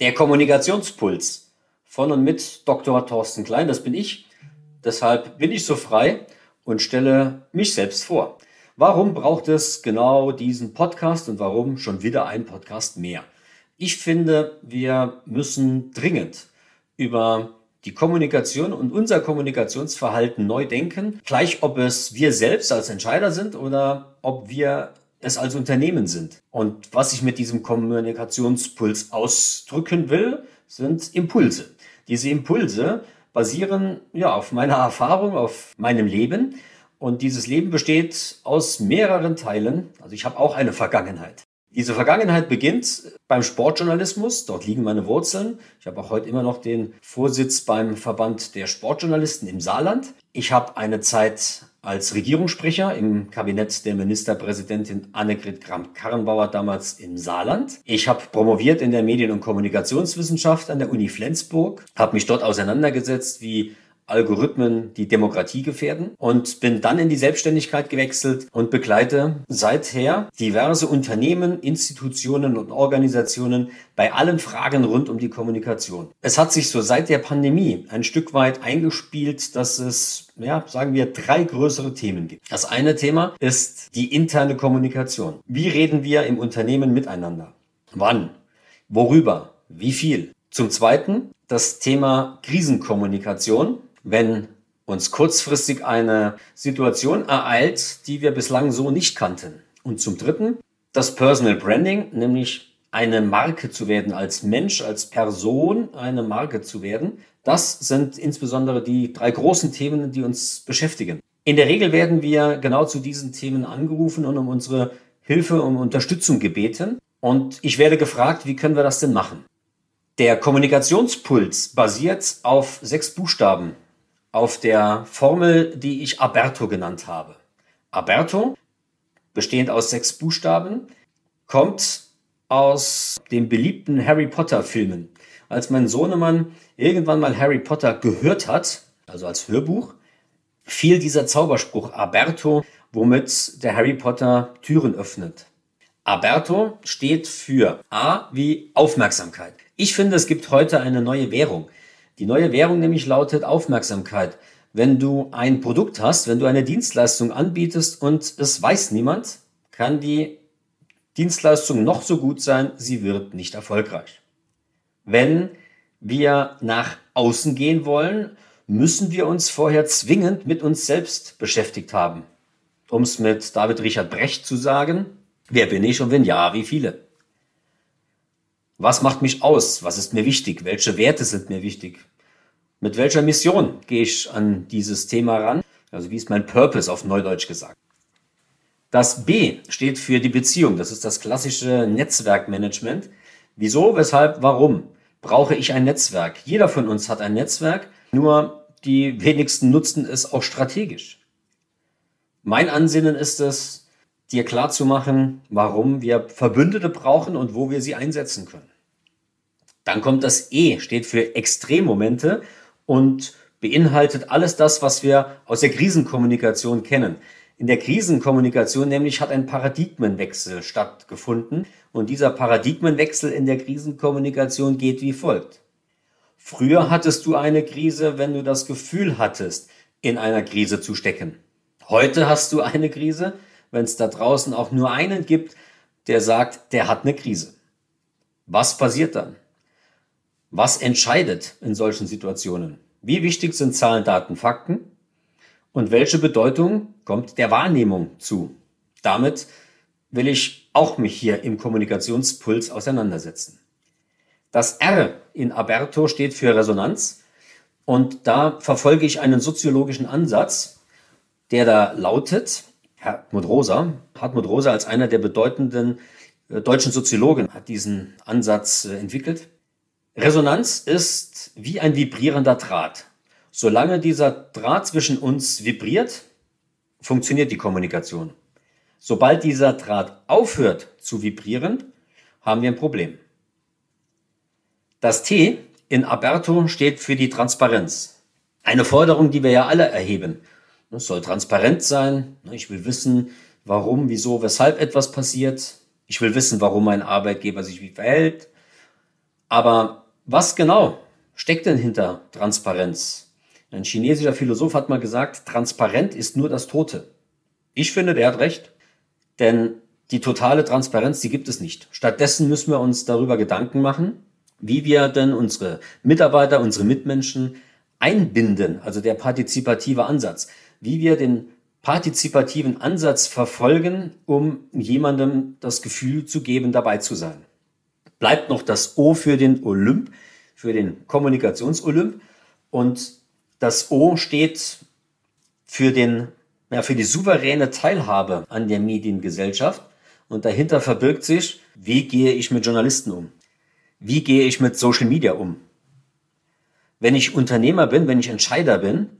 Der Kommunikationspuls von und mit Dr. Thorsten Klein, das bin ich. Deshalb bin ich so frei und stelle mich selbst vor. Warum braucht es genau diesen Podcast und warum schon wieder ein Podcast mehr? Ich finde, wir müssen dringend über die Kommunikation und unser Kommunikationsverhalten neu denken, gleich ob es wir selbst als Entscheider sind oder ob wir es als Unternehmen sind. Und was ich mit diesem Kommunikationspuls ausdrücken will, sind Impulse. Diese Impulse basieren ja auf meiner Erfahrung, auf meinem Leben. Und dieses Leben besteht aus mehreren Teilen. Also ich habe auch eine Vergangenheit. Diese Vergangenheit beginnt beim Sportjournalismus. Dort liegen meine Wurzeln. Ich habe auch heute immer noch den Vorsitz beim Verband der Sportjournalisten im Saarland. Ich habe eine Zeit als Regierungssprecher im Kabinett der Ministerpräsidentin Annegret Kramp-Karrenbauer damals im Saarland. Ich habe promoviert in der Medien- und Kommunikationswissenschaft an der Uni Flensburg, habe mich dort auseinandergesetzt, wie Algorithmen die Demokratie gefährden und bin dann in die Selbstständigkeit gewechselt und begleite seither diverse Unternehmen, Institutionen und Organisationen bei allen Fragen rund um die Kommunikation. Es hat sich so seit der Pandemie ein Stück weit eingespielt, dass es, ja, sagen wir, drei größere Themen gibt. Das eine Thema ist die interne Kommunikation. Wie reden wir im Unternehmen miteinander? Wann? Worüber? Wie viel? Zum Zweiten das Thema Krisenkommunikation wenn uns kurzfristig eine Situation ereilt, die wir bislang so nicht kannten. Und zum Dritten das Personal Branding, nämlich eine Marke zu werden, als Mensch, als Person eine Marke zu werden. Das sind insbesondere die drei großen Themen, die uns beschäftigen. In der Regel werden wir genau zu diesen Themen angerufen und um unsere Hilfe, um Unterstützung gebeten. Und ich werde gefragt, wie können wir das denn machen? Der Kommunikationspuls basiert auf sechs Buchstaben auf der Formel, die ich Aberto genannt habe. Aberto, bestehend aus sechs Buchstaben, kommt aus den beliebten Harry Potter Filmen. Als mein Sohnemann irgendwann mal Harry Potter gehört hat, also als Hörbuch, fiel dieser Zauberspruch Aberto, womit der Harry Potter Türen öffnet. Aberto steht für A wie Aufmerksamkeit. Ich finde, es gibt heute eine neue Währung. Die neue Währung nämlich lautet Aufmerksamkeit. Wenn du ein Produkt hast, wenn du eine Dienstleistung anbietest und es weiß niemand, kann die Dienstleistung noch so gut sein, sie wird nicht erfolgreich. Wenn wir nach außen gehen wollen, müssen wir uns vorher zwingend mit uns selbst beschäftigt haben. Um es mit David Richard Brecht zu sagen, wer bin ich und wenn ja, wie viele? Was macht mich aus? Was ist mir wichtig? Welche Werte sind mir wichtig? Mit welcher Mission gehe ich an dieses Thema ran? Also wie ist mein Purpose auf Neudeutsch gesagt? Das B steht für die Beziehung. Das ist das klassische Netzwerkmanagement. Wieso, weshalb, warum brauche ich ein Netzwerk? Jeder von uns hat ein Netzwerk, nur die wenigsten nutzen es auch strategisch. Mein Ansinnen ist es, dir klar zu machen, warum wir Verbündete brauchen und wo wir sie einsetzen können. Dann kommt das E, steht für Extremmomente und beinhaltet alles das, was wir aus der Krisenkommunikation kennen. In der Krisenkommunikation nämlich hat ein Paradigmenwechsel stattgefunden und dieser Paradigmenwechsel in der Krisenkommunikation geht wie folgt. Früher hattest du eine Krise, wenn du das Gefühl hattest, in einer Krise zu stecken. Heute hast du eine Krise, wenn es da draußen auch nur einen gibt, der sagt, der hat eine Krise. Was passiert dann? Was entscheidet in solchen Situationen? Wie wichtig sind Zahlen, Daten, Fakten? Und welche Bedeutung kommt der Wahrnehmung zu? Damit will ich auch mich hier im Kommunikationspuls auseinandersetzen. Das R in Aberto steht für Resonanz und da verfolge ich einen soziologischen Ansatz, der da lautet, Hartmut Rosa. Hartmut Rosa als einer der bedeutenden äh, deutschen Soziologen hat diesen Ansatz äh, entwickelt. Resonanz ist wie ein vibrierender Draht. Solange dieser Draht zwischen uns vibriert, funktioniert die Kommunikation. Sobald dieser Draht aufhört zu vibrieren, haben wir ein Problem. Das T in Aberto steht für die Transparenz. Eine Forderung, die wir ja alle erheben. Es soll transparent sein. Ich will wissen, warum, wieso, weshalb etwas passiert. Ich will wissen, warum mein Arbeitgeber sich wie verhält. Aber was genau steckt denn hinter Transparenz? Ein chinesischer Philosoph hat mal gesagt, transparent ist nur das Tote. Ich finde, der hat recht. Denn die totale Transparenz, die gibt es nicht. Stattdessen müssen wir uns darüber Gedanken machen, wie wir denn unsere Mitarbeiter, unsere Mitmenschen einbinden, also der partizipative Ansatz, wie wir den partizipativen Ansatz verfolgen, um jemandem das Gefühl zu geben, dabei zu sein. Bleibt noch das O für den Olymp, für den Kommunikationsolymp und das O steht für den ja, für die souveräne Teilhabe an der Mediengesellschaft. Und dahinter verbirgt sich, wie gehe ich mit Journalisten um? Wie gehe ich mit Social Media um? Wenn ich Unternehmer bin, wenn ich Entscheider bin,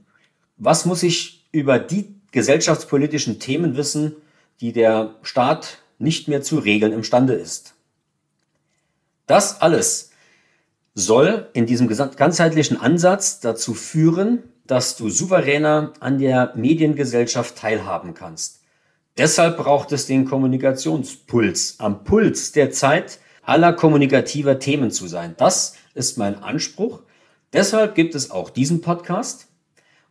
was muss ich über die gesellschaftspolitischen Themen wissen, die der Staat nicht mehr zu regeln imstande ist? Das alles soll in diesem ganzheitlichen Ansatz dazu führen, dass du souveräner an der Mediengesellschaft teilhaben kannst. Deshalb braucht es den Kommunikationspuls, am Puls der Zeit aller kommunikativer Themen zu sein. Das ist mein Anspruch. Deshalb gibt es auch diesen Podcast.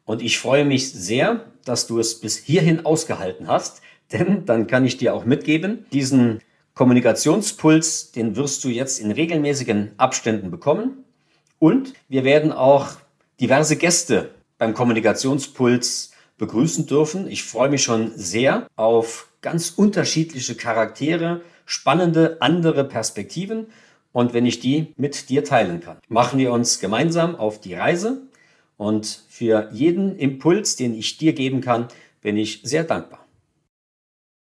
Und ich freue mich sehr, dass du es bis hierhin ausgehalten hast, denn dann kann ich dir auch mitgeben, diesen Kommunikationspuls, den wirst du jetzt in regelmäßigen Abständen bekommen. Und wir werden auch diverse Gäste beim Kommunikationspuls begrüßen dürfen. Ich freue mich schon sehr auf ganz unterschiedliche Charaktere, spannende andere Perspektiven und wenn ich die mit dir teilen kann. Machen wir uns gemeinsam auf die Reise und für jeden Impuls, den ich dir geben kann, bin ich sehr dankbar.